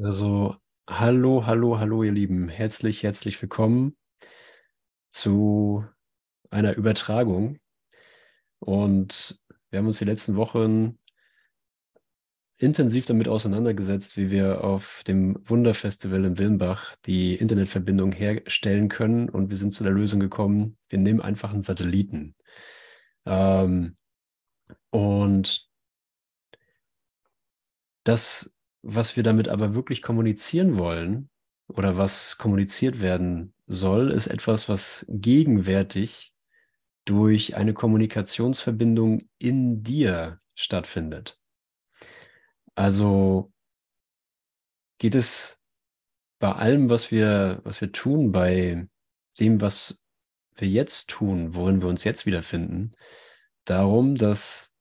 Also, hallo, hallo, hallo, ihr Lieben. Herzlich, herzlich willkommen zu einer Übertragung. Und wir haben uns die letzten Wochen intensiv damit auseinandergesetzt, wie wir auf dem Wunderfestival in Wilmbach die Internetverbindung herstellen können. Und wir sind zu der Lösung gekommen, wir nehmen einfach einen Satelliten. Ähm, und das was wir damit aber wirklich kommunizieren wollen oder was kommuniziert werden soll, ist etwas, was gegenwärtig durch eine Kommunikationsverbindung in dir stattfindet. Also geht es bei allem, was wir, was wir tun, bei dem, was wir jetzt tun, worin wir uns jetzt wiederfinden, darum, dass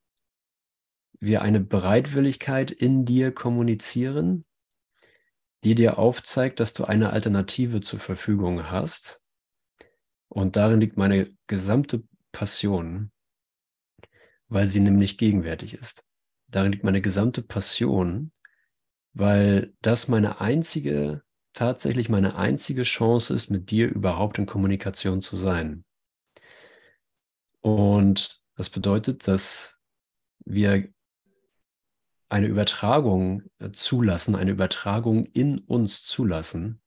wir eine Bereitwilligkeit in dir kommunizieren, die dir aufzeigt, dass du eine Alternative zur Verfügung hast. Und darin liegt meine gesamte Passion, weil sie nämlich gegenwärtig ist. Darin liegt meine gesamte Passion, weil das meine einzige, tatsächlich meine einzige Chance ist, mit dir überhaupt in Kommunikation zu sein. Und das bedeutet, dass wir eine Übertragung äh, zulassen, eine Übertragung in uns zulassen,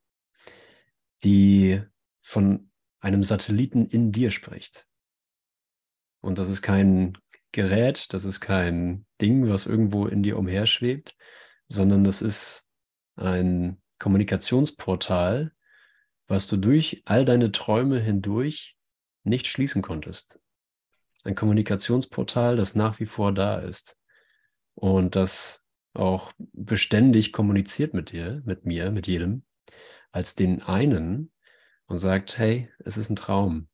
die von einem Satelliten in dir spricht. Und das ist kein Gerät, das ist kein Ding, was irgendwo in dir umherschwebt, sondern das ist ein Kommunikationsportal, was du durch all deine Träume hindurch nicht schließen konntest. Ein Kommunikationsportal, das nach wie vor da ist und das auch beständig kommuniziert mit dir, mit mir, mit jedem, als den einen und sagt, hey, es ist ein Traum.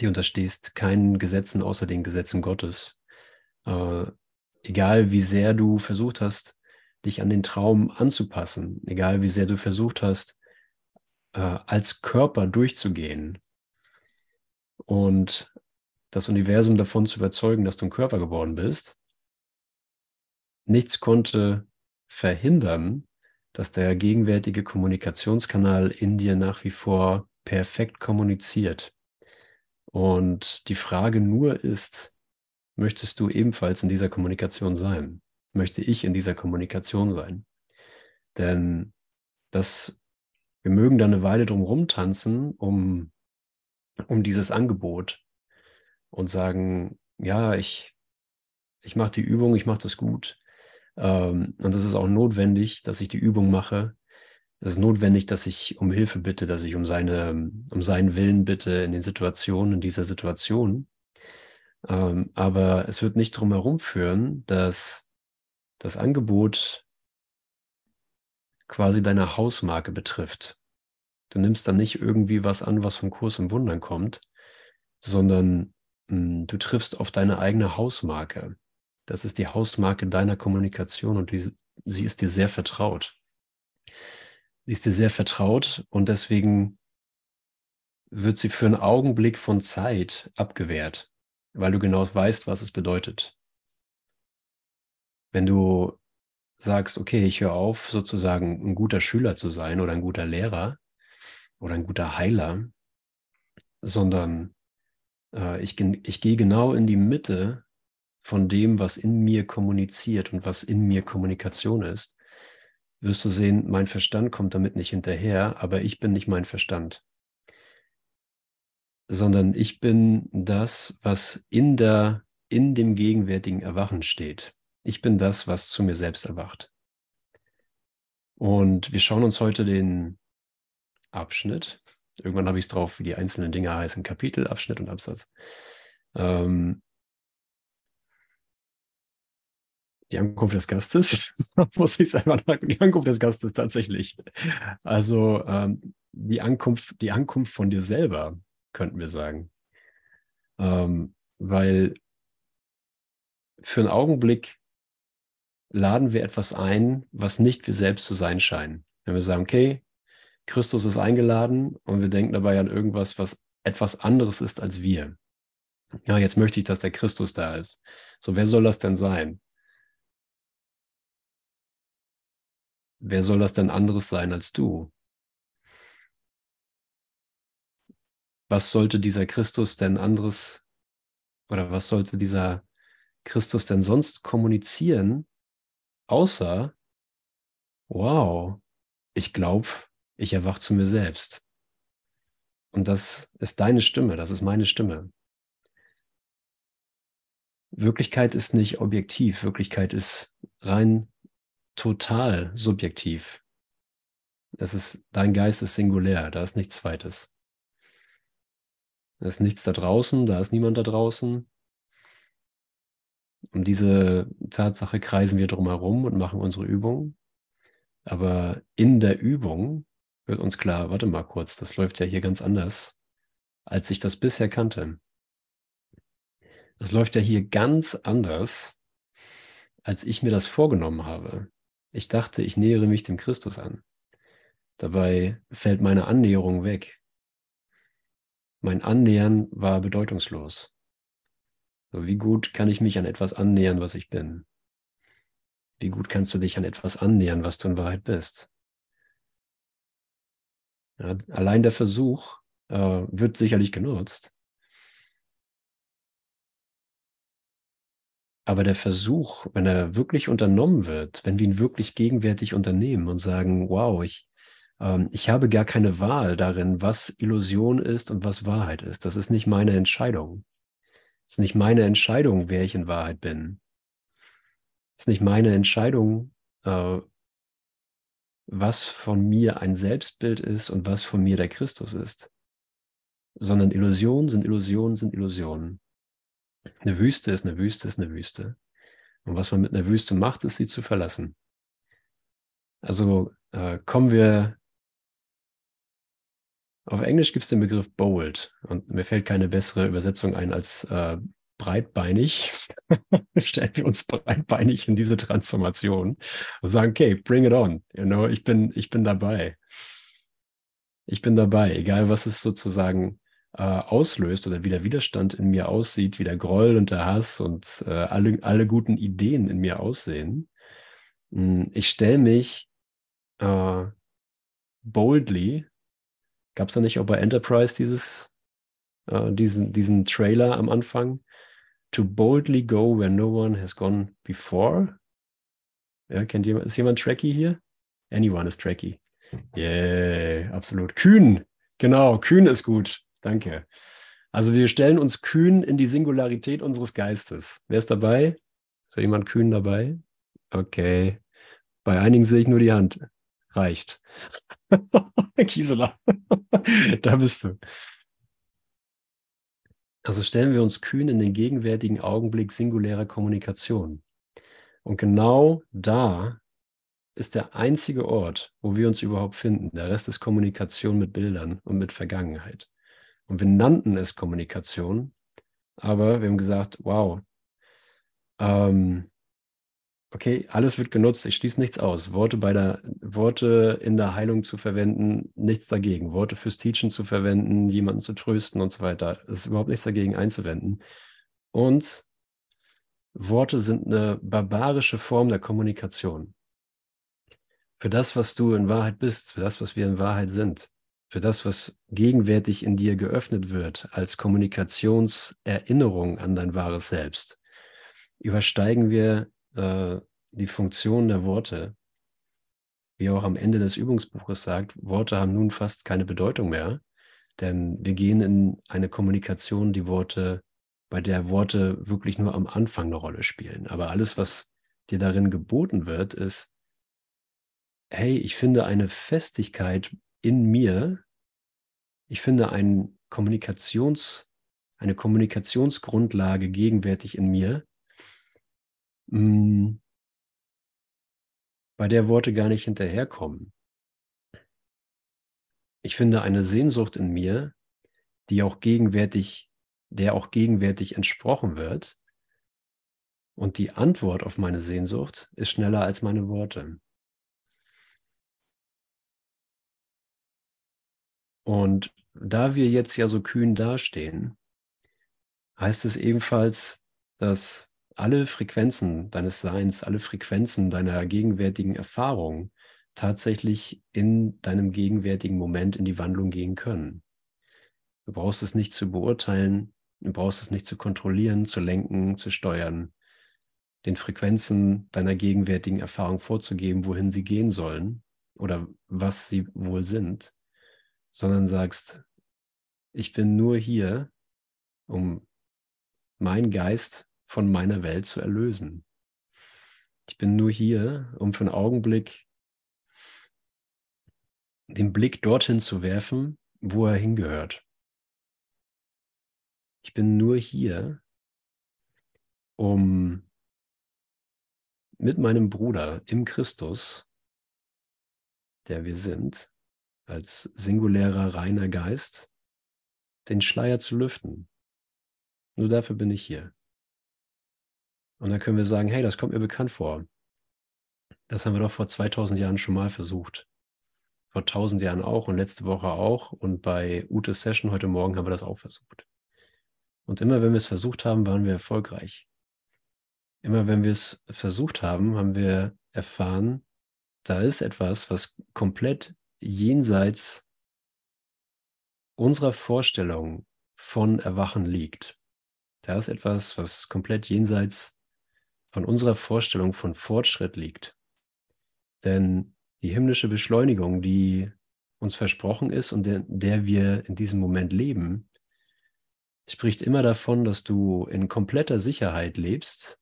Die unterstehst keinen Gesetzen außer den Gesetzen Gottes. Äh, egal wie sehr du versucht hast, dich an den Traum anzupassen, egal wie sehr du versucht hast, äh, als Körper durchzugehen und das Universum davon zu überzeugen, dass du ein Körper geworden bist, Nichts konnte verhindern, dass der gegenwärtige Kommunikationskanal in dir nach wie vor perfekt kommuniziert. Und die Frage nur ist, möchtest du ebenfalls in dieser Kommunikation sein? Möchte ich in dieser Kommunikation sein? Denn das, wir mögen da eine Weile drum rumtanzen, um, um dieses Angebot und sagen, ja, ich, ich mache die Übung, ich mache das gut. Ähm, und es ist auch notwendig, dass ich die Übung mache. Es ist notwendig, dass ich um Hilfe bitte, dass ich um, seine, um seinen Willen bitte in den Situationen, in dieser Situation. Ähm, aber es wird nicht drum herum führen, dass das Angebot quasi deine Hausmarke betrifft. Du nimmst dann nicht irgendwie was an, was vom Kurs im Wundern kommt, sondern mh, hm, du triffst auf deine eigene Hausmarke. Das ist die Hausmarke deiner Kommunikation und die, sie ist dir sehr vertraut. Sie ist dir sehr vertraut und deswegen wird sie für einen Augenblick von Zeit abgewehrt, weil du genau weißt, was es bedeutet. Wenn du sagst, okay, ich höre auf, sozusagen ein guter Schüler zu sein oder ein guter Lehrer oder ein guter Heiler, sondern äh, ich, ich gehe genau in die Mitte von dem, was in mir kommuniziert und was in mir Kommunikation ist, wirst du sehen, mein Verstand kommt damit nicht hinterher, aber ich bin nicht mein Verstand, sondern ich bin das, was in der in dem gegenwärtigen Erwachen steht. Ich bin das, was zu mir selbst erwacht. Und wir schauen uns heute den Abschnitt. Irgendwann habe ich es drauf, wie die einzelnen Dinge heißen: Kapitel, Abschnitt und Absatz. Ähm, die Ankunft des Gastes, muss ich selber sagen, die Ankunft des Gastes tatsächlich. Also ähm, die, Ankunft, die Ankunft von dir selber, könnten wir sagen. Ähm, weil für einen Augenblick laden wir etwas ein, was nicht wir selbst zu sein scheinen. Wenn wir sagen, okay, Christus ist eingeladen und wir denken dabei an irgendwas, was etwas anderes ist als wir. Ja, jetzt möchte ich, dass der Christus da ist. So, wer soll das denn sein? Wer soll das denn anderes sein als du? Was sollte dieser Christus denn anderes oder was sollte dieser Christus denn sonst kommunizieren, außer, wow, ich glaube, ich erwache zu mir selbst. Und das ist deine Stimme, das ist meine Stimme. Wirklichkeit ist nicht objektiv, Wirklichkeit ist rein total subjektiv. Es ist, dein Geist ist singulär, da ist nichts Zweites. Da ist nichts da draußen, da ist niemand da draußen. Um diese Tatsache kreisen wir drumherum und machen unsere Übung. Aber in der Übung wird uns klar, warte mal kurz, das läuft ja hier ganz anders, als ich das bisher kannte. Das läuft ja hier ganz anders, als ich mir das vorgenommen habe. Ich dachte, ich nähere mich dem Christus an. Dabei fällt meine Annäherung weg. Mein Annähern war bedeutungslos. Wie gut kann ich mich an etwas annähern, was ich bin? Wie gut kannst du dich an etwas annähern, was du in Wahrheit bist? Ja, allein der Versuch äh, wird sicherlich genutzt. Aber der Versuch, wenn er wirklich unternommen wird, wenn wir ihn wirklich gegenwärtig unternehmen und sagen, wow, ich, ähm, ich habe gar keine Wahl darin, was Illusion ist und was Wahrheit ist. Das ist nicht meine Entscheidung. Es ist nicht meine Entscheidung, wer ich in Wahrheit bin. Es ist nicht meine Entscheidung, äh, was von mir ein Selbstbild ist und was von mir der Christus ist. Sondern Illusionen sind Illusionen sind Illusionen. Eine Wüste ist eine Wüste ist eine Wüste. Und was man mit einer Wüste macht, ist sie zu verlassen. Also äh, kommen wir. Auf Englisch gibt es den Begriff bold und mir fällt keine bessere Übersetzung ein als äh, breitbeinig. Stellen wir uns breitbeinig in diese Transformation und sagen, okay, bring it on. You know, ich bin, ich bin dabei. Ich bin dabei, egal was es sozusagen äh, auslöst oder wie der Widerstand in mir aussieht, wie der Groll und der Hass und äh, alle, alle guten Ideen in mir aussehen. Hm, ich stelle mich äh, boldly, gab es da nicht auch bei Enterprise dieses, äh, diesen, diesen Trailer am Anfang? To boldly go where no one has gone before. Ja, kennt jemand, ist jemand Tracky hier? Anyone is Tracky. Yeah, absolut. Kühn, genau, kühn ist gut. Danke. Also wir stellen uns kühn in die Singularität unseres Geistes. Wer ist dabei? Ist da jemand kühn dabei? Okay. Bei einigen sehe ich nur die Hand. Reicht. Gisela, da bist du. Also stellen wir uns kühn in den gegenwärtigen Augenblick singulärer Kommunikation. Und genau da ist der einzige Ort, wo wir uns überhaupt finden. Der Rest ist Kommunikation mit Bildern und mit Vergangenheit. Und wir nannten es Kommunikation, aber wir haben gesagt, wow, ähm, okay, alles wird genutzt, ich schließe nichts aus. Worte bei der, Worte in der Heilung zu verwenden, nichts dagegen. Worte fürs Teachen zu verwenden, jemanden zu trösten und so weiter. Es ist überhaupt nichts dagegen einzuwenden. Und Worte sind eine barbarische Form der Kommunikation. Für das, was du in Wahrheit bist, für das, was wir in Wahrheit sind für das, was gegenwärtig in dir geöffnet wird, als Kommunikationserinnerung an dein wahres Selbst, übersteigen wir äh, die Funktion der Worte. Wie auch am Ende des Übungsbuches sagt, Worte haben nun fast keine Bedeutung mehr, denn wir gehen in eine Kommunikation, die Worte, bei der Worte wirklich nur am Anfang eine Rolle spielen. Aber alles, was dir darin geboten wird, ist, hey, ich finde eine Festigkeit in mir, ich finde ein Kommunikations, eine Kommunikationsgrundlage gegenwärtig in mir, mm, bei der Worte gar nicht hinterherkommen. Ich finde eine Sehnsucht in mir, die auch gegenwärtig, der auch gegenwärtig entsprochen wird. Und die Antwort auf meine Sehnsucht ist schneller als meine Worte. Und da wir jetzt ja so kühn dastehen, heißt es ebenfalls, dass alle Frequenzen deines Seins, alle Frequenzen deiner gegenwärtigen Erfahrung tatsächlich in deinem gegenwärtigen Moment in die Wandlung gehen können. Du brauchst es nicht zu beurteilen, du brauchst es nicht zu kontrollieren, zu lenken, zu steuern, den Frequenzen deiner gegenwärtigen Erfahrung vorzugeben, wohin sie gehen sollen oder was sie wohl sind, sondern sagst, ich bin nur hier, um meinen Geist von meiner Welt zu erlösen. Ich bin nur hier, um für einen Augenblick den Blick dorthin zu werfen, wo er hingehört. Ich bin nur hier, um mit meinem Bruder im Christus, der wir sind, als singulärer reiner Geist, den Schleier zu lüften. Nur dafür bin ich hier. Und dann können wir sagen, hey, das kommt mir bekannt vor. Das haben wir doch vor 2000 Jahren schon mal versucht. Vor 1000 Jahren auch und letzte Woche auch. Und bei Utes Session heute Morgen haben wir das auch versucht. Und immer wenn wir es versucht haben, waren wir erfolgreich. Immer wenn wir es versucht haben, haben wir erfahren, da ist etwas, was komplett jenseits unserer Vorstellung von Erwachen liegt. Da ist etwas, was komplett jenseits von unserer Vorstellung von Fortschritt liegt. Denn die himmlische Beschleunigung, die uns versprochen ist und der, der wir in diesem Moment leben, spricht immer davon, dass du in kompletter Sicherheit lebst,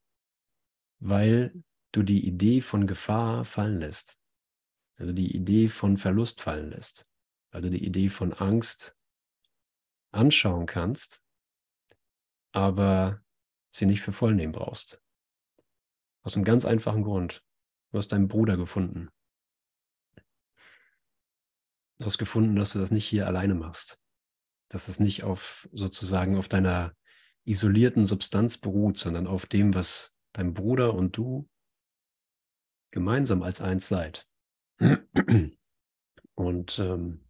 weil du die Idee von Gefahr fallen lässt, weil du die Idee von Verlust fallen lässt, weil du die Idee von Angst anschauen kannst, aber sie nicht für voll nehmen brauchst. Aus einem ganz einfachen Grund. Du hast deinen Bruder gefunden. Du hast gefunden, dass du das nicht hier alleine machst. Dass es nicht auf sozusagen auf deiner isolierten Substanz beruht, sondern auf dem, was dein Bruder und du gemeinsam als eins seid. Und ähm,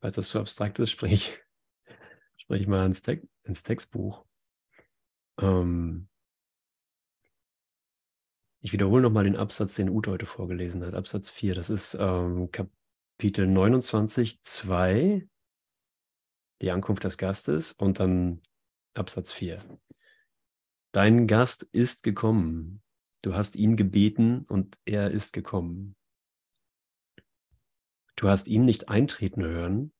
falls das zu abstrakt ist, sprich, sprich mal ins, Te ins Textbuch. Ähm, ich wiederhole nochmal den Absatz, den Ute heute vorgelesen hat. Absatz 4, das ist ähm, Kapitel 29, 2, die Ankunft des Gastes und dann Absatz 4. Dein Gast ist gekommen. Du hast ihn gebeten und er ist gekommen. Du hast ihn nicht eintreten hören,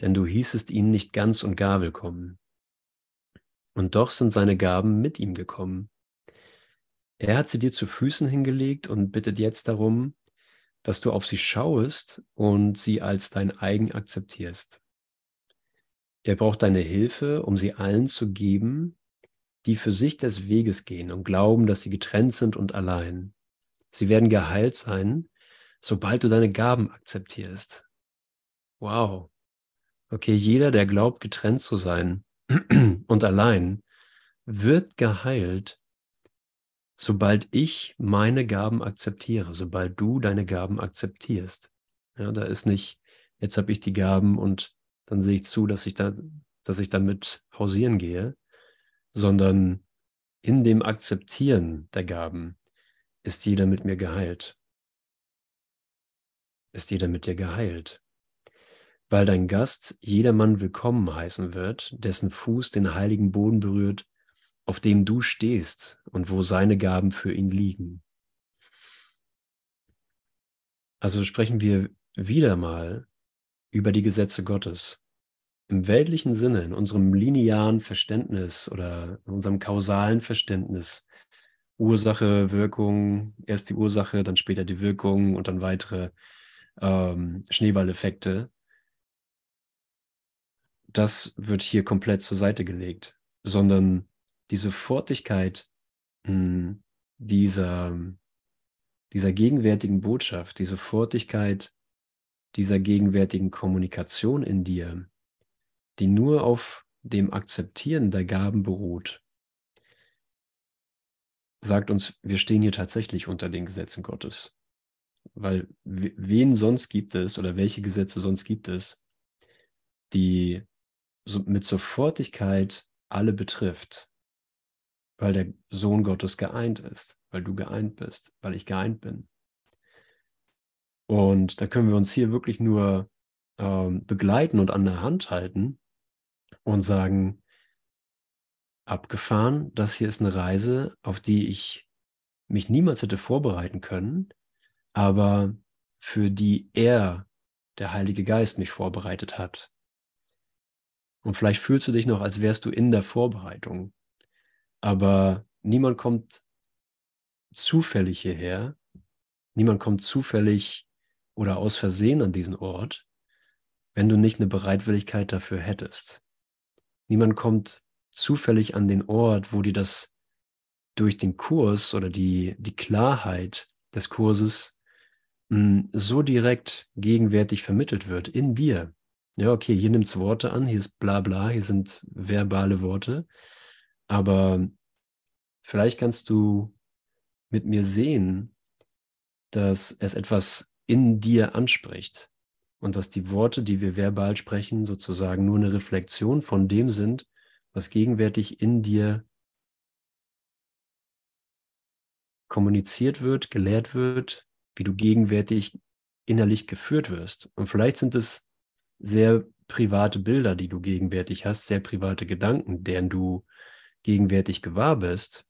denn du hießest ihn nicht ganz und gar willkommen. Und doch sind seine Gaben mit ihm gekommen. Er hat sie dir zu Füßen hingelegt und bittet jetzt darum, dass du auf sie schaust und sie als dein eigen akzeptierst. Er braucht deine Hilfe, um sie allen zu geben, die für sich des Weges gehen und glauben, dass sie getrennt sind und allein. Sie werden geheilt sein, sobald du deine Gaben akzeptierst. Wow. Okay, jeder, der glaubt, getrennt zu sein und allein, wird geheilt, sobald ich meine Gaben akzeptiere, sobald du deine Gaben akzeptierst. Ja, da ist nicht, jetzt habe ich die Gaben und dann sehe ich zu, dass ich da, dass ich damit hausieren gehe, sondern in dem Akzeptieren der Gaben ist jeder mit mir geheilt. Ist jeder mit dir geheilt. Weil dein Gast jedermann willkommen heißen wird, dessen Fuß den heiligen Boden berührt auf dem du stehst und wo seine Gaben für ihn liegen. Also sprechen wir wieder mal über die Gesetze Gottes. Im weltlichen Sinne, in unserem linearen Verständnis oder in unserem kausalen Verständnis, Ursache, Wirkung, erst die Ursache, dann später die Wirkung und dann weitere ähm, Schneeballeffekte. Das wird hier komplett zur Seite gelegt, sondern die Sofortigkeit hm, dieser, dieser gegenwärtigen Botschaft, die Sofortigkeit dieser gegenwärtigen Kommunikation in dir, die nur auf dem Akzeptieren der Gaben beruht, sagt uns, wir stehen hier tatsächlich unter den Gesetzen Gottes. Weil wen sonst gibt es oder welche Gesetze sonst gibt es, die mit Sofortigkeit alle betrifft, weil der Sohn Gottes geeint ist, weil du geeint bist, weil ich geeint bin. Und da können wir uns hier wirklich nur ähm, begleiten und an der Hand halten und sagen, abgefahren, das hier ist eine Reise, auf die ich mich niemals hätte vorbereiten können, aber für die er, der Heilige Geist, mich vorbereitet hat. Und vielleicht fühlst du dich noch, als wärst du in der Vorbereitung. Aber niemand kommt zufällig hierher. Niemand kommt zufällig oder aus Versehen an diesen Ort, wenn du nicht eine Bereitwilligkeit dafür hättest. Niemand kommt zufällig an den Ort, wo dir das durch den Kurs oder die, die Klarheit des Kurses mh, hm, so direkt gegenwärtig vermittelt wird in dir. Ja, okay, hier nimmt es Worte an, hier ist bla bla, hier sind verbale Worte, aber vielleicht kannst du mit mir sehen, dass es etwas in dir anspricht und dass die Worte, die wir verbal sprechen, sozusagen nur eine Reflexion von dem sind, was gegenwärtig in dir kommuniziert wird, gelehrt wird, wie du gegenwärtig innerlich geführt wirst. Und vielleicht sind es sehr private Bilder, die du gegenwärtig hast, sehr private Gedanken, deren du gegenwärtig gewahr bist.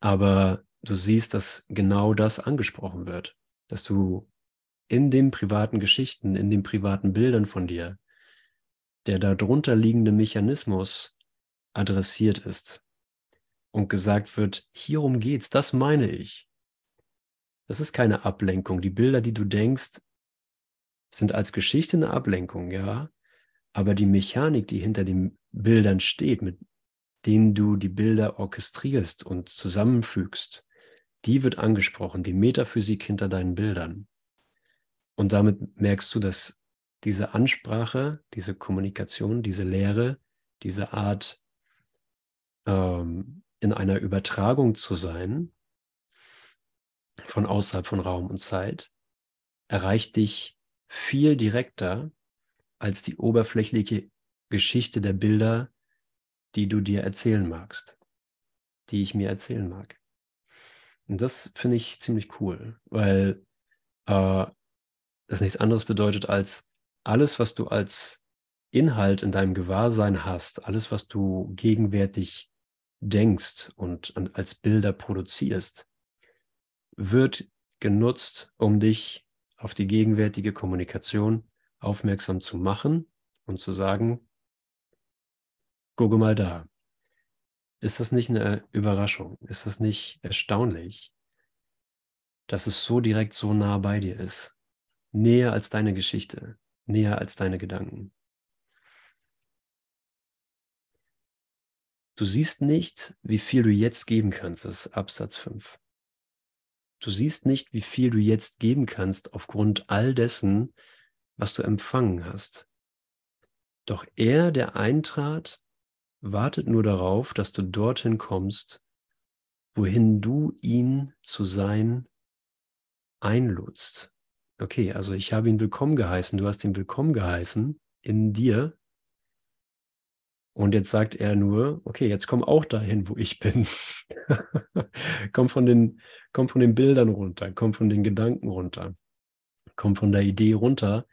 Aber du siehst, dass genau das angesprochen wird, dass du in den privaten Geschichten, in den privaten Bildern von dir, der darunter liegende Mechanismus adressiert ist und gesagt wird, hierum geht's, das meine ich. Das ist keine Ablenkung. Die Bilder, die du denkst, sind als Geschichte eine Ablenkung, ja. Aber die Mechanik, die hinter den Bildern steht, mit denen du die Bilder orchestrierst und zusammenfügst, die wird angesprochen, die Metaphysik hinter deinen Bildern. Und damit merkst du, dass diese Ansprache, diese Kommunikation, diese Lehre, diese Art, ähm, in einer Übertragung zu sein, von außerhalb von Raum und Zeit, erreicht dich viel direkter als die oberflächliche Geschichte der Bilder, die du dir erzählen magst, die ich mir erzählen mag. Und das finde ich ziemlich cool, weil äh, das nichts anderes bedeutet als alles, was du als Inhalt in deinem Gewahrsein hast, alles, was du gegenwärtig denkst und als Bilder produzierst, wird genutzt, um dich auf die gegenwärtige Kommunikation aufmerksam zu machen und zu sagen, gucke mal da. Ist das nicht eine Überraschung? Ist das nicht erstaunlich, dass es so direkt so nah bei dir ist? Näher als deine Geschichte, näher als deine Gedanken. Du siehst nicht, wie viel du jetzt geben kannst, das ist Absatz 5. Du siehst nicht, wie viel du jetzt geben kannst aufgrund all dessen, was du empfangen hast. Doch er, der eintrat, wartet nur darauf, dass du dorthin kommst, wohin du ihn zu sein einludst. Okay, also ich habe ihn willkommen geheißen, du hast ihn willkommen geheißen in dir. Und jetzt sagt er nur, okay, jetzt komm auch dahin, wo ich bin. komm, von den, komm von den Bildern runter, komm von den Gedanken runter, komm von der Idee runter,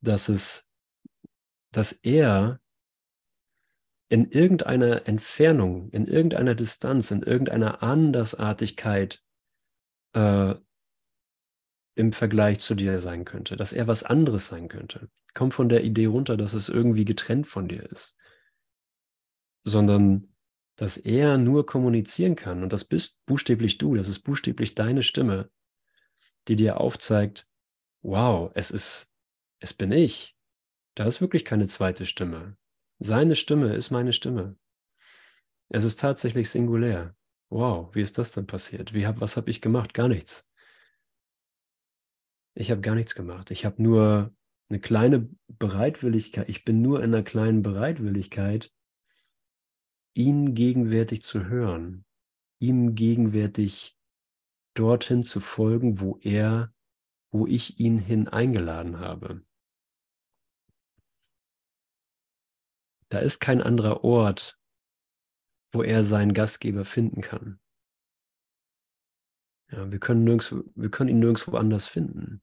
dass es, dass er in irgendeiner Entfernung, in irgendeiner Distanz, in irgendeiner Andersartigkeit äh, im Vergleich zu dir sein könnte, dass er was anderes sein könnte. Komm von der Idee runter, dass es irgendwie getrennt von dir ist sondern dass er nur kommunizieren kann. Und das bist buchstäblich du, das ist buchstäblich deine Stimme, die dir aufzeigt, wow, es ist, es bin ich. Da ist wirklich keine zweite Stimme. Seine Stimme ist meine Stimme. Es ist tatsächlich singulär. Wow, wie ist das denn passiert? Wie hab, was habe ich gemacht? Gar nichts. Ich habe gar nichts gemacht. Ich habe nur eine kleine Bereitwilligkeit. Ich bin nur in einer kleinen Bereitwilligkeit, ihn gegenwärtig zu hören, ihm gegenwärtig dorthin zu folgen, wo er, wo ich ihn hin eingeladen habe. Da ist kein anderer Ort, wo er seinen Gastgeber finden kann. Ja, wir, können nirgendwo, wir können ihn nirgendwo anders finden.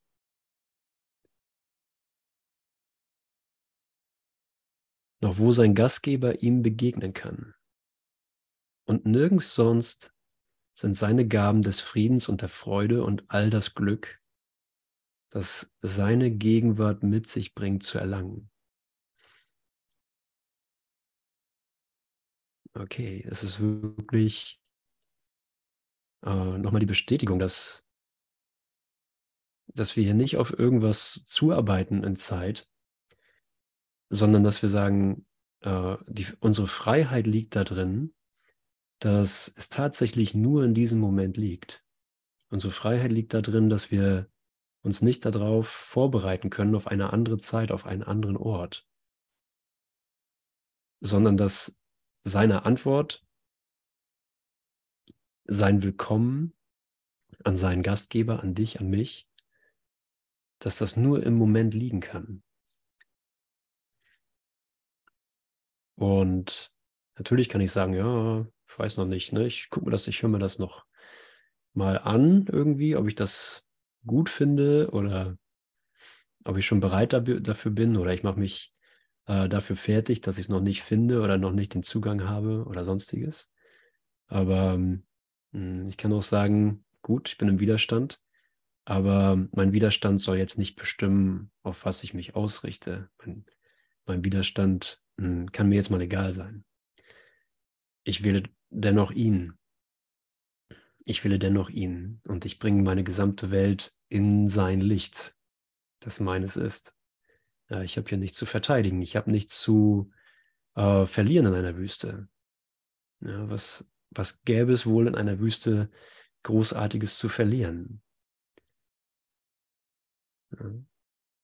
Noch wo sein Gastgeber ihm begegnen kann. Und nirgends sonst sind seine Gaben des Friedens und der Freude und all das Glück, das seine Gegenwart mit sich bringt, zu erlangen. Okay, es ist wirklich äh, nochmal die Bestätigung, dass, dass wir hier nicht auf irgendwas zuarbeiten in Zeit, sondern dass wir sagen, äh, die, unsere Freiheit liegt da drin, dass es tatsächlich nur in diesem Moment liegt. Unsere Freiheit liegt da drin, dass wir uns nicht darauf vorbereiten können, auf eine andere Zeit, auf einen anderen Ort, sondern dass seine Antwort, sein Willkommen an seinen Gastgeber, an dich, an mich, dass das nur im Moment liegen kann. Und natürlich kann ich sagen, ja, ich weiß noch nicht, ne? Ich gucke mir das, ich höre mir das noch mal an irgendwie, ob ich das gut finde oder ob ich schon bereit dafür bin oder ich mache mich äh, dafür fertig, dass ich es noch nicht finde oder noch nicht den Zugang habe oder sonstiges. Aber ähm, ich kann auch sagen, gut, ich bin im Widerstand, aber mein Widerstand soll jetzt nicht bestimmen, auf was ich mich ausrichte. Mein, mein Widerstand mh, hm, kann mir jetzt mal egal sein. Ich wähle dennoch ihn. Ich will dennoch ihn und ich bringe meine gesamte Welt in sein Licht, das meines ist. Ja, ich habe hier nichts zu verteidigen, ich habe nichts zu äh, verlieren in einer Wüste. Ja, was, was gäbe es wohl in einer Wüste Großartiges zu verlieren? Ja.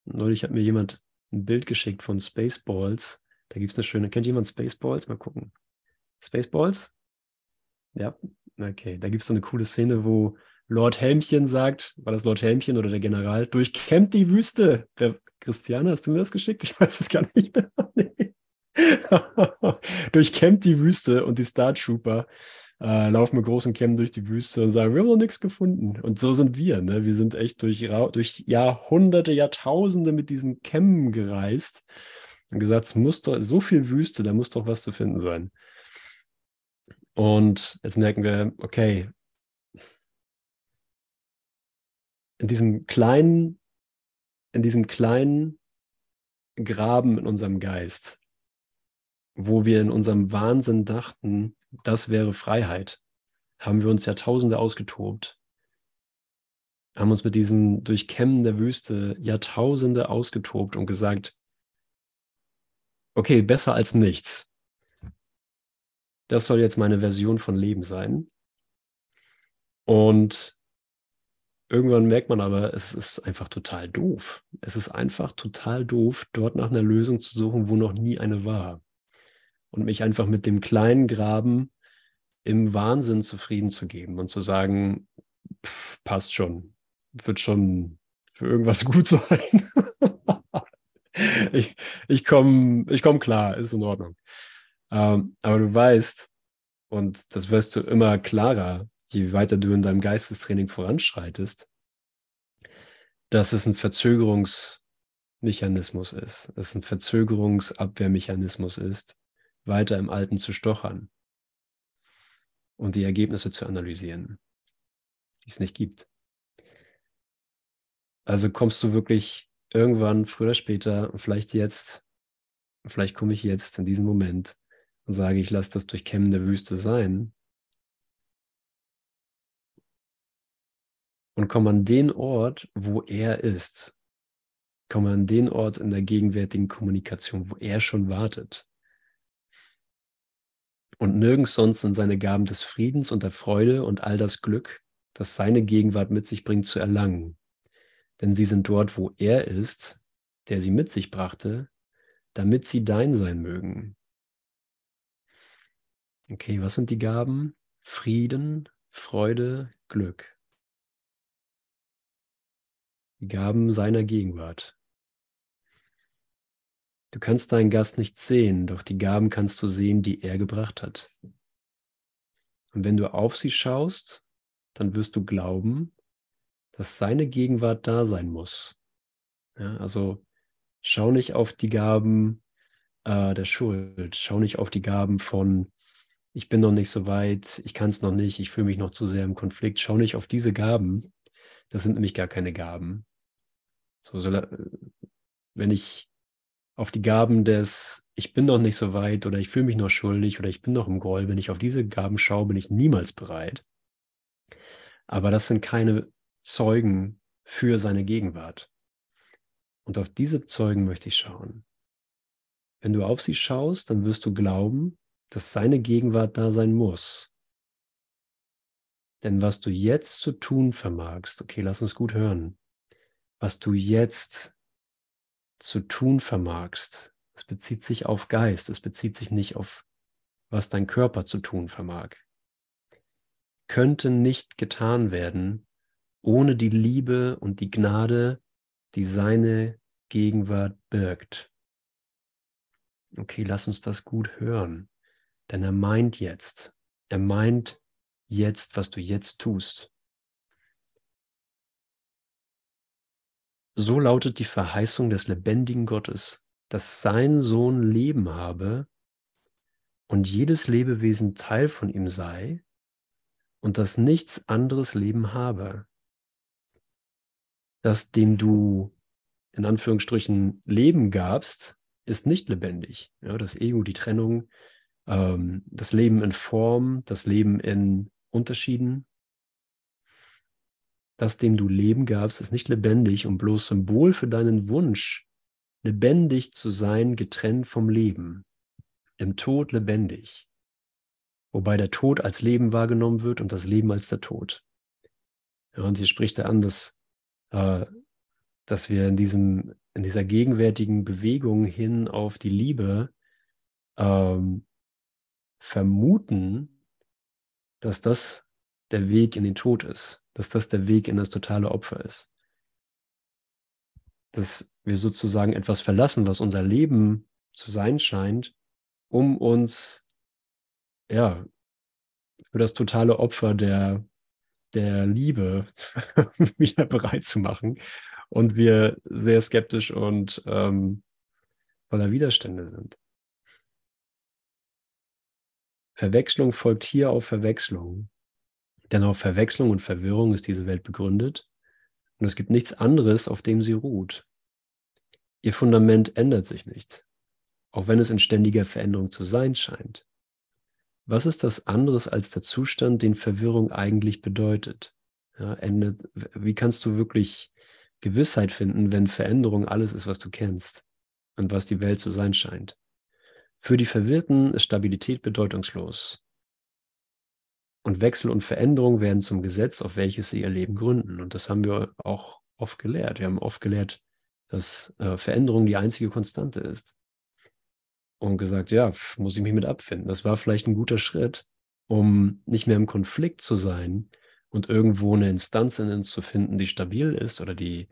Neulich hat mir jemand ein Bild geschickt von Spaceballs. Da gibt es eine schöne, kennt jemand Spaceballs? Mal gucken. Spaceballs? Ja, okay. Da gibt es so eine coole Szene, wo Lord Helmchen sagt, war das Lord Helmchen oder der General, durchkämmt die Wüste. Wer, Christiane, hast du mir das geschickt? Ich weiß es gar nicht mehr. durchkämmt die Wüste und die Star Trooper äh, laufen mit großen Kämmen durch die Wüste und sagen, wir haben noch nichts gefunden. Und so sind wir. Ne? Wir sind echt durch, durch Jahrhunderte, Jahrtausende mit diesen Kämmen gereist und gesagt, es muss doch so viel Wüste, da muss doch was zu finden sein. Und jetzt merken wir, okay, in diesem kleinen, in diesem kleinen Graben in unserem Geist, wo wir in unserem Wahnsinn dachten, das wäre Freiheit, haben wir uns Jahrtausende ausgetobt, haben uns mit diesen Durchkämmen der Wüste Jahrtausende ausgetobt und gesagt, okay, besser als nichts das soll jetzt meine Version von Leben sein. Und irgendwann merkt man aber, es ist einfach total doof. Es ist einfach total doof, dort nach einer Lösung zu suchen, wo noch nie eine war. Und mich einfach mit dem kleinen Graben im Wahnsinn zufrieden zu geben und zu sagen, pff, passt schon, wird schon für irgendwas gut sein. ich ich komme ich komm klar, ist in Ordnung. Ähm, aber du weißt, und das wirst du immer klarer, je weiter du in deinem Geistestraining voranschreitest, dass es ein Verzögerungsmechanismus ist, dass es ein Verzögerungsabwehrmechanismus ist, weiter im Alten zu stochern und die Ergebnisse zu analysieren, die es nicht gibt. Also kommst du wirklich irgendwann, früher oder später, vielleicht jetzt, vielleicht komme ich jetzt in diesem Moment und sage, ich lasse das Durchkämmen der Wüste sein und komme an den Ort, wo er ist. Komme an den Ort in der gegenwärtigen Kommunikation, wo er schon wartet. Und nirgends sonst in seine Gaben des Friedens und der Freude und all das Glück, das seine Gegenwart mit sich bringt, zu erlangen. Denn sie sind dort, wo er ist, der sie mit sich brachte, damit sie dein sein mögen. Okay, was sind die Gaben? Frieden, Freude, Glück. Die Gaben seiner Gegenwart. Du kannst deinen Gast nicht sehen, doch die Gaben kannst du sehen, die er gebracht hat. Und wenn du auf sie schaust, dann wirst du glauben, dass seine Gegenwart da sein muss. Ja, also schau nicht auf die Gaben äh, der Schuld, schau nicht auf die Gaben von, ich bin noch nicht so weit, ich kann es noch nicht, ich fühle mich noch zu sehr im Konflikt. Schau nicht auf diese Gaben. Das sind nämlich gar keine Gaben. So, so, wenn ich auf die Gaben des, ich bin noch nicht so weit oder ich fühle mich noch schuldig oder ich bin noch im Groll, wenn ich auf diese Gaben schaue, bin ich niemals bereit. Aber das sind keine Zeugen für seine Gegenwart. Und auf diese Zeugen möchte ich schauen. Wenn du auf sie schaust, dann wirst du glauben, dass seine Gegenwart da sein muss. Denn was du jetzt zu tun vermagst, okay, lass uns gut hören, was du jetzt zu tun vermagst, es bezieht sich auf Geist, es bezieht sich nicht auf, was dein Körper zu tun vermag, könnte nicht getan werden ohne die Liebe und die Gnade, die seine Gegenwart birgt. Okay, lass uns das gut hören. Denn er meint jetzt, er meint jetzt, was du jetzt tust. So lautet die Verheißung des lebendigen Gottes, dass sein Sohn Leben habe und jedes Lebewesen Teil von ihm sei und dass nichts anderes Leben habe. Das, dem du in Anführungsstrichen Leben gabst, ist nicht lebendig. Ja, das Ego, die Trennung, ähm, das Leben in Form, das Leben in Unterschieden. Das, dem du Leben gabst, ist nicht lebendig und bloß Symbol für deinen Wunsch, lebendig zu sein, getrennt vom Leben, im Tod lebendig. Wobei der Tod als Leben wahrgenommen wird und das Leben als der Tod. Ja, und hier spricht er an, dass, äh, dass wir in, diesem, in dieser gegenwärtigen Bewegung hin auf die Liebe ähm, vermuten, dass das der Weg in den Tod ist, dass das der Weg in das totale Opfer ist. Dass wir sozusagen etwas verlassen, was unser Leben zu sein scheint, um uns ja für das totale Opfer der, der Liebe wieder bereit zu machen. Und wir sehr skeptisch und ähm, voller Widerstände sind. Verwechslung folgt hier auf Verwechslung. Denn auf Verwechslung und Verwirrung ist diese Welt begründet und es gibt nichts anderes, auf dem sie ruht. Ihr Fundament ändert sich nicht, auch wenn es in ständiger Veränderung zu sein scheint. Was ist das anderes als der Zustand, den Verwirrung eigentlich bedeutet? Ja, endet, wie kannst du wirklich Gewissheit finden, wenn Veränderung alles ist, was du kennst und was die Welt zu sein scheint? Für die Verwirrten ist Stabilität bedeutungslos. Und Wechsel und Veränderung werden zum Gesetz, auf welches sie ihr Leben gründen. Und das haben wir auch oft gelehrt. Wir haben oft gelehrt, dass äh, Veränderung die einzige Konstante ist. Und gesagt, ja, muss ich mich mit abfinden. Das war vielleicht ein guter Schritt, um nicht mehr im Konflikt zu sein und irgendwo eine Instanz in uns zu finden, die stabil ist oder die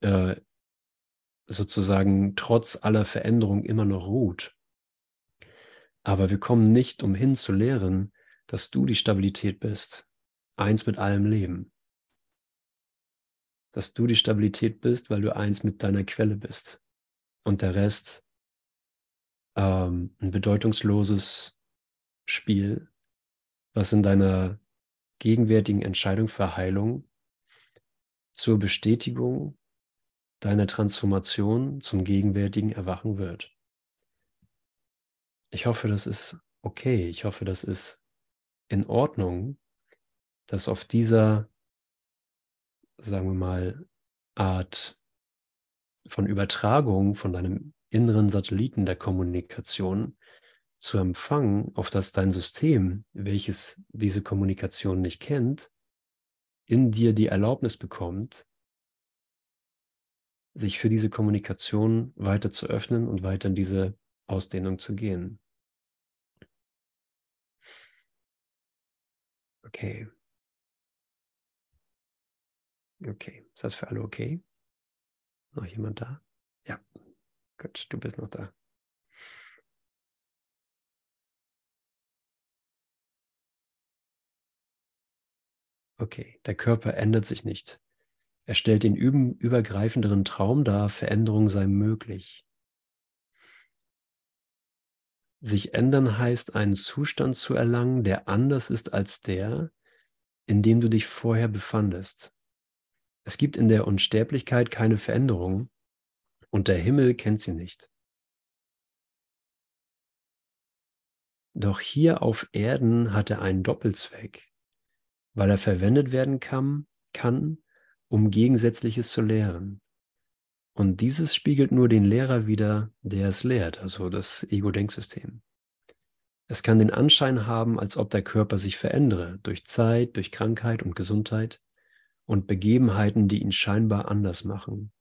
äh, sozusagen trotz aller Veränderung immer noch ruht. Aber wir kommen nicht umhin zu lehren, dass du die Stabilität bist, eins mit allem Leben. Dass du die Stabilität bist, weil du eins mit deiner Quelle bist. Und der Rest ähm, ein bedeutungsloses Spiel, was in deiner gegenwärtigen Entscheidung für Heilung zur Bestätigung deiner Transformation zum gegenwärtigen Erwachen wird. Ich hoffe, das ist okay. Ich hoffe, das ist in Ordnung, dass auf dieser, sagen wir mal, Art von Übertragung von deinem inneren Satelliten der Kommunikation zu empfangen, auf das dein System, welches diese Kommunikation nicht kennt, in dir die Erlaubnis bekommt, sich für diese Kommunikation weiter zu öffnen und weiter in diese Ausdehnung zu gehen. Okay. Okay. Ist das für alle okay? Noch jemand da? Gut, du bist noch da. Okay, der Körper ändert sich nicht. Er stellt den übergreifenderen Traum dar, Veränderung sei möglich. Sich ändern heißt, einen Zustand zu erlangen, der anders ist als der, in dem du dich vorher befandest. Es gibt in der Unsterblichkeit keine Veränderung und der Himmel kennt sie nicht. Doch hier auf Erden hat er einen Doppelzweck, weil er verwendet werden kann, kann, um Gegensätzliches zu lehren. Und dieses spiegelt nur den Lehrer wider, der es lehrt, also das Ego-Denksystem. Es kann den Anschein haben, als ob der Körper sich verändere durch Zeit, durch Krankheit und Gesundheit und Begebenheiten, die ihn scheinbar anders machen.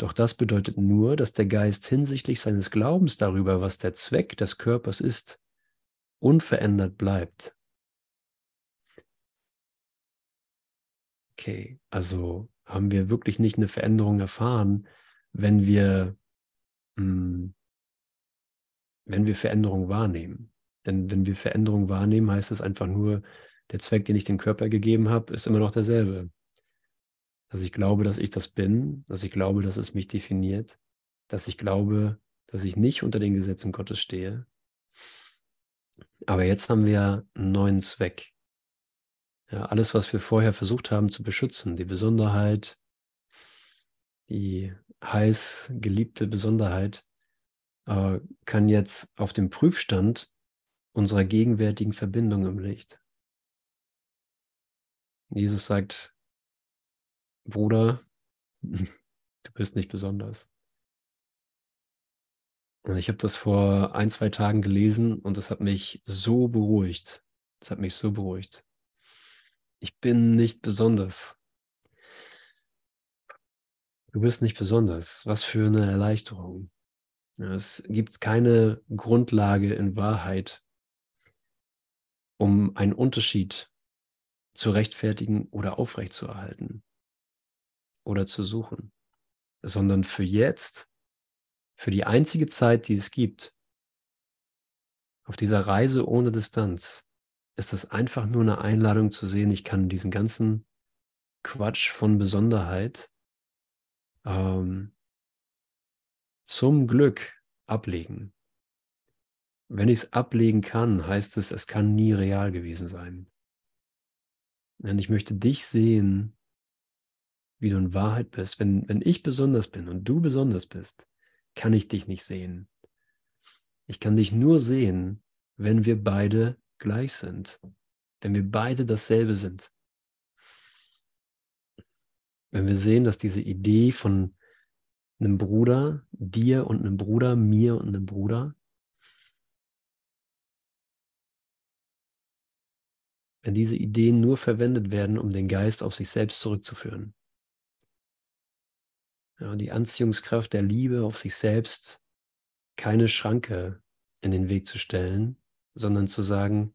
Doch das bedeutet nur, dass der Geist hinsichtlich seines Glaubens darüber, was der Zweck des Körpers ist, unverändert bleibt. Okay, also haben wir wirklich nicht eine Veränderung erfahren, wenn wir, mh, hm, wenn wir Veränderung wahrnehmen. Denn wenn wir Veränderung wahrnehmen, heißt es einfach nur, der Zweck, den ich dem Körper gegeben habe, ist immer noch derselbe. Dass ich glaube, dass ich das bin, dass ich glaube, dass es mich definiert, dass ich glaube, dass ich nicht unter den Gesetzen Gottes stehe. Aber jetzt haben wir einen neuen Zweck. Ja, alles, was wir vorher versucht haben zu beschützen, die Besonderheit, die heiß geliebte Besonderheit, äh, kann jetzt auf dem Prüfstand unserer gegenwärtigen Verbindung im Licht. Jesus sagt, Bruder, du bist nicht besonders. Und ich habe das vor ein, zwei Tagen gelesen und es hat mich so beruhigt. Es hat mich so beruhigt. Ich bin nicht besonders. Du bist nicht besonders. Was für eine Erleichterung. Es gibt keine Grundlage in Wahrheit, um einen Unterschied zu rechtfertigen oder aufrechtzuerhalten oder zu suchen, sondern für jetzt, für die einzige Zeit, die es gibt, auf dieser Reise ohne Distanz, ist das einfach nur eine Einladung zu sehen, ich kann diesen ganzen Quatsch von Besonderheit ähm, zum Glück ablegen. Wenn ich es ablegen kann, heißt es, es kann nie real gewesen sein. Denn ich möchte dich sehen, wie du in Wahrheit bist. Wenn, wenn ich besonders bin und du besonders bist, kann ich dich nicht sehen. Ich kann dich nur sehen, wenn wir beide gleich sind, wenn wir beide dasselbe sind. Wenn wir sehen, dass diese Idee von einem Bruder, dir und einem Bruder, mir und einem Bruder, wenn diese Ideen nur verwendet werden, um den Geist auf sich selbst zurückzuführen. Ja, die Anziehungskraft der Liebe auf sich selbst keine Schranke in den Weg zu stellen, sondern zu sagen,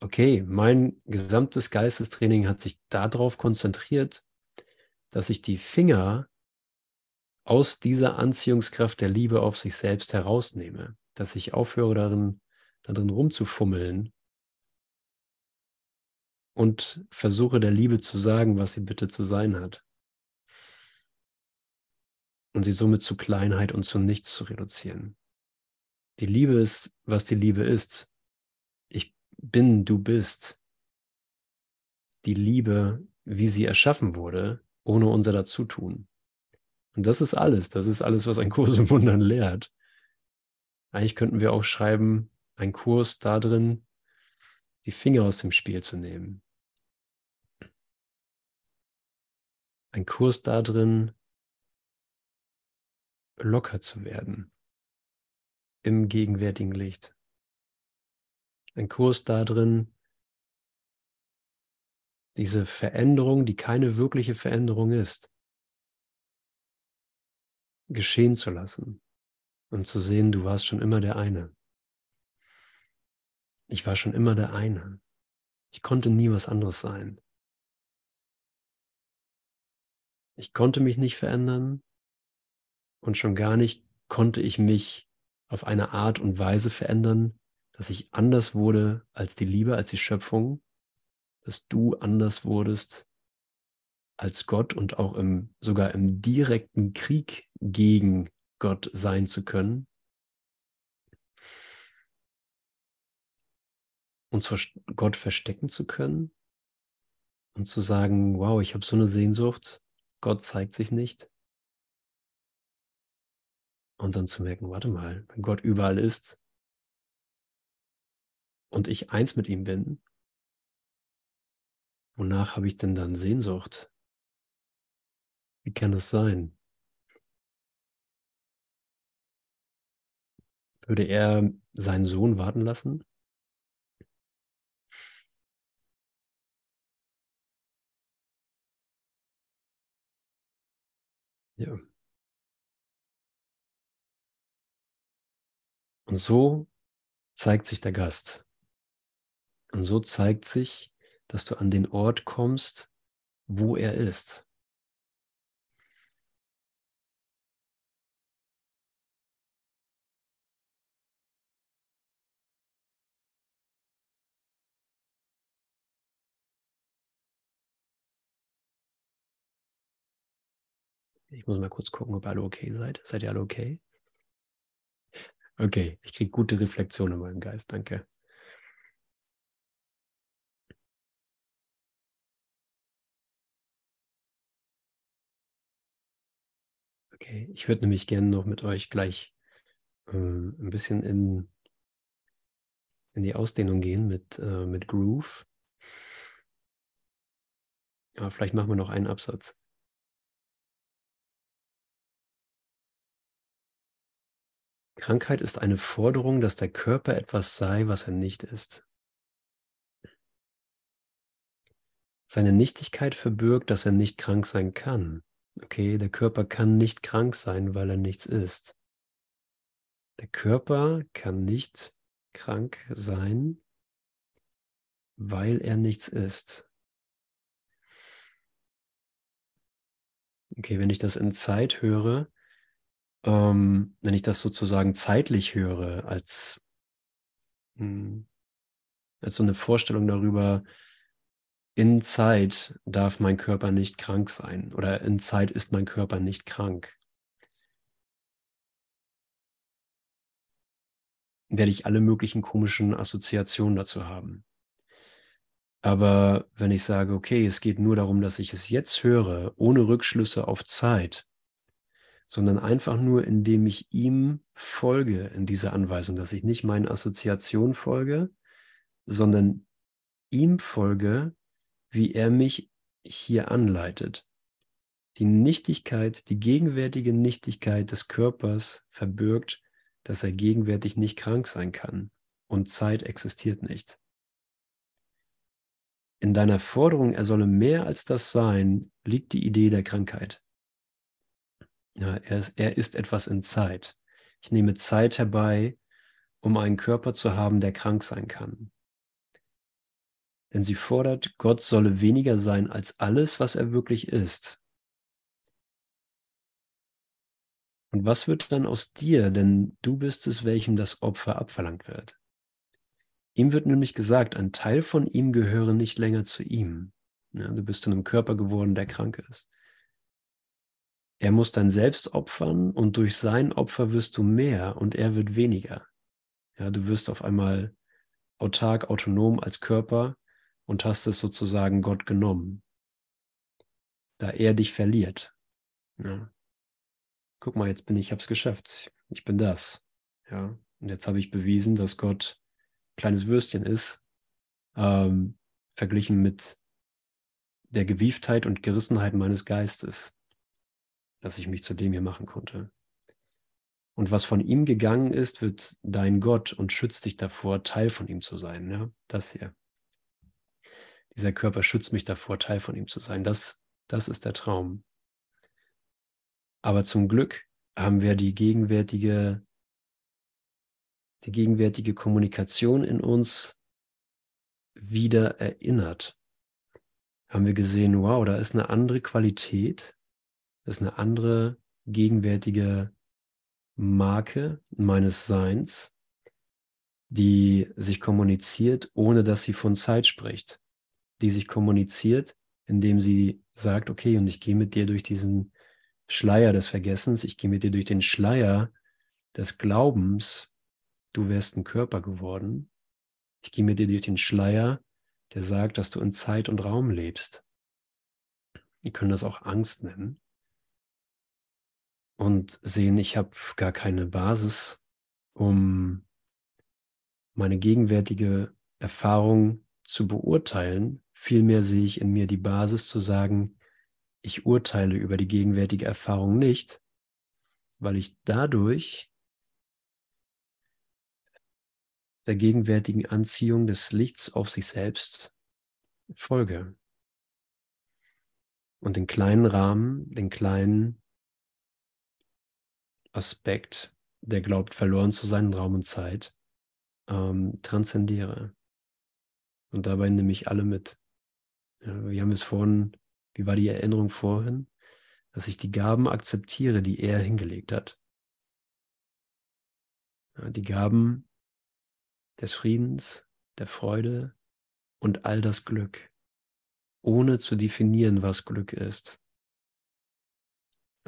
okay, mein gesamtes Geistestraining hat sich darauf konzentriert, dass ich die Finger aus dieser Anziehungskraft der Liebe auf sich selbst herausnehme, dass ich aufhöre darin, darin rumzufummeln und versuche der Liebe zu sagen, was sie bitte zu sein hat. Und sie somit zu Kleinheit und zu nichts zu reduzieren. Die Liebe ist, was die Liebe ist. Ich bin, du bist. Die Liebe, wie sie erschaffen wurde, ohne unser Dazutun. Und das ist alles. Das ist alles, was ein Kurs im Wundern lehrt. Eigentlich könnten wir auch schreiben, ein Kurs darin, die Finger aus dem Spiel zu nehmen. Ein Kurs darin, locker zu werden im gegenwärtigen Licht. Ein Kurs darin, diese Veränderung, die keine wirkliche Veränderung ist, geschehen zu lassen und zu sehen, du warst schon immer der eine. Ich war schon immer der eine. Ich konnte nie was anderes sein. Ich konnte mich nicht verändern und schon gar nicht konnte ich mich auf eine Art und Weise verändern, dass ich anders wurde als die Liebe, als die Schöpfung, dass du anders wurdest als Gott und auch im, sogar im direkten Krieg gegen Gott sein zu können. Uns vor Gott verstecken zu können und zu sagen, wow, ich habe so eine Sehnsucht, Gott zeigt sich nicht. Und dann zu merken, warte mal, wenn Gott überall ist und ich eins mit ihm bin, wonach habe ich denn dann Sehnsucht? Wie kann das sein? Würde er seinen Sohn warten lassen? Ja. Und so zeigt sich der Gast. Und so zeigt sich, dass du an den Ort kommst, wo er ist. Ich muss mal kurz gucken, ob alle okay seid. Seid ihr alle okay? Okay, ich kriege gute Reflexion in meinem Geist, danke. Okay, ich würde nämlich gerne noch mit euch gleich äh, ein bisschen in, in die Ausdehnung gehen mit, äh, mit Groove. Aber vielleicht machen wir noch einen Absatz. Krankheit ist eine Forderung, dass der Körper etwas sei, was er nicht ist. Seine Nichtigkeit verbirgt, dass er nicht krank sein kann. Okay, der Körper kann nicht krank sein, weil er nichts ist. Der Körper kann nicht krank sein, weil er nichts ist. Okay, wenn ich das in Zeit höre, ähm, wenn ich das sozusagen zeitlich höre, als, mh, hm, als so eine Vorstellung darüber, in Zeit darf mein Körper nicht krank sein oder in Zeit ist mein Körper nicht krank. Werde ich alle möglichen komischen Assoziationen dazu haben. Aber wenn ich sage, okay, es geht nur darum, dass ich es jetzt höre, ohne Rückschlüsse auf Zeit, sondern einfach nur, indem ich ihm folge in dieser Anweisung, dass ich nicht meinen Assoziationen folge, sondern ihm folge, wie er mich hier anleitet. Die Nichtigkeit, die gegenwärtige Nichtigkeit des Körpers verbirgt, dass er gegenwärtig nicht krank sein kann und Zeit existiert nicht. In deiner Forderung, er solle mehr als das sein, liegt die Idee der Krankheit. Ja, er, ist, er ist etwas in Zeit. Ich nehme Zeit herbei, um einen Körper zu haben, der krank sein kann. Denn sie fordert, Gott solle weniger sein als alles, was er wirklich ist. Und was wird dann aus dir, denn du bist es, welchem das Opfer abverlangt wird? Ihm wird nämlich gesagt, ein Teil von ihm gehöre nicht länger zu ihm. Ja, du bist in einem Körper geworden, der krank ist. Er muss dann selbst opfern und durch sein Opfer wirst du mehr und er wird weniger. Ja, du wirst auf einmal autark, autonom als Körper und hast es sozusagen Gott genommen, da er dich verliert. Ja. Guck mal, jetzt bin ich, es geschafft. Ich bin das. Ja, und jetzt habe ich bewiesen, dass Gott ein kleines Würstchen ist, ähm, verglichen mit der Gewieftheit und Gerissenheit meines Geistes dass ich mich zu dem hier machen konnte. Und was von ihm gegangen ist, wird dein Gott und schützt dich davor, Teil von ihm zu sein. Ja? Das hier. Dieser Körper schützt mich davor, Teil von ihm zu sein. Das, das ist der Traum. Aber zum Glück haben wir die gegenwärtige, die gegenwärtige Kommunikation in uns wieder erinnert. Haben wir gesehen, wow, da ist eine andere Qualität ist eine andere gegenwärtige Marke meines Seins, die sich kommuniziert, ohne dass sie von Zeit spricht. die sich kommuniziert, indem sie sagt, okay, und ich gehe mit dir durch diesen Schleier des Vergessens, ich gehe mit dir durch den Schleier des Glaubens, du wärst ein Körper geworden. Ich gehe mit dir durch den Schleier, der sagt, dass du in Zeit und Raum lebst. Wir können das auch Angst nennen. Und sehen, ich habe gar keine Basis, um meine gegenwärtige Erfahrung zu beurteilen. Vielmehr sehe ich in mir die Basis zu sagen, ich urteile über die gegenwärtige Erfahrung nicht, weil ich dadurch der gegenwärtigen Anziehung des Lichts auf sich selbst folge. Und den kleinen Rahmen, den kleinen Aspekt, der glaubt, verloren zu sein in Raum und Zeit, ähm, transzendiere. Und dabei nehme ich alle mit. Ja, wir haben es vorhin, wie war die Erinnerung vorhin? Dass ich die Gaben akzeptiere, die er hingelegt hat. Ja, die Gaben des Friedens, der Freude und all das Glück, ohne zu definieren, was Glück ist,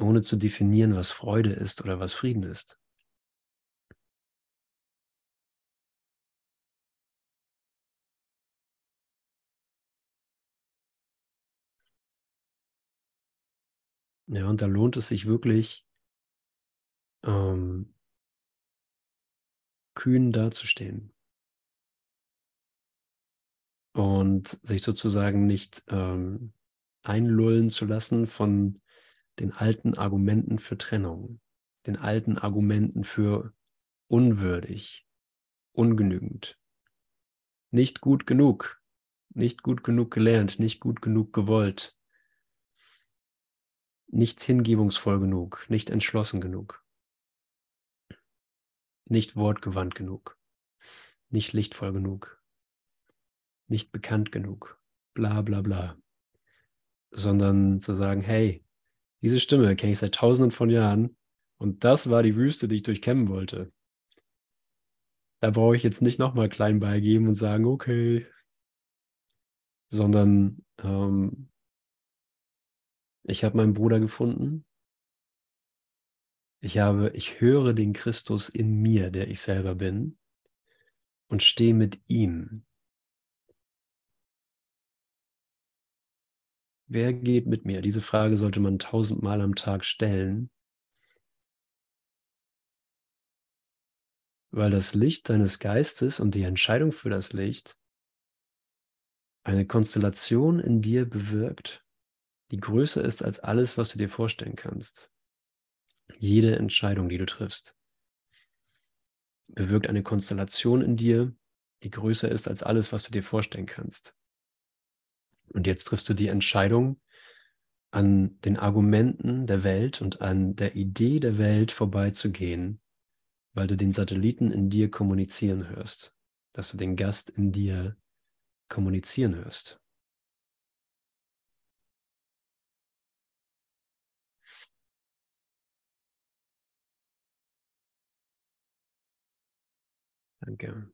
ohne zu definieren, was Freude ist oder was Frieden ist. Ja, und da lohnt es sich wirklich, ähm, kühn dazustehen und sich sozusagen nicht ähm, einlullen zu lassen von den alten Argumenten für Trennung, den alten Argumenten für unwürdig, ungenügend, nicht gut genug, nicht gut genug gelernt, nicht gut genug gewollt, nicht hingebungsvoll genug, nicht entschlossen genug, nicht wortgewandt genug, nicht lichtvoll genug, nicht bekannt genug, bla bla bla, sondern zu sagen, hey, diese Stimme kenne ich seit tausenden von Jahren und das war die Wüste, die ich durchkämmen wollte. Da brauche ich jetzt nicht nochmal klein beigeben und sagen, okay, sondern ähm, ich habe meinen Bruder gefunden. Ich habe, ich höre den Christus in mir, der ich selber bin, und stehe mit ihm Wer geht mit mir? Diese Frage sollte man tausendmal am Tag stellen, weil das Licht deines Geistes und die Entscheidung für das Licht eine Konstellation in dir bewirkt, die größer ist als alles, was du dir vorstellen kannst. Jede Entscheidung, die du triffst, bewirkt eine Konstellation in dir, die größer ist als alles, was du dir vorstellen kannst. Und jetzt triffst du die Entscheidung, an den Argumenten der Welt und an der Idee der Welt vorbeizugehen, weil du den Satelliten in dir kommunizieren hörst, dass du den Gast in dir kommunizieren hörst. Danke.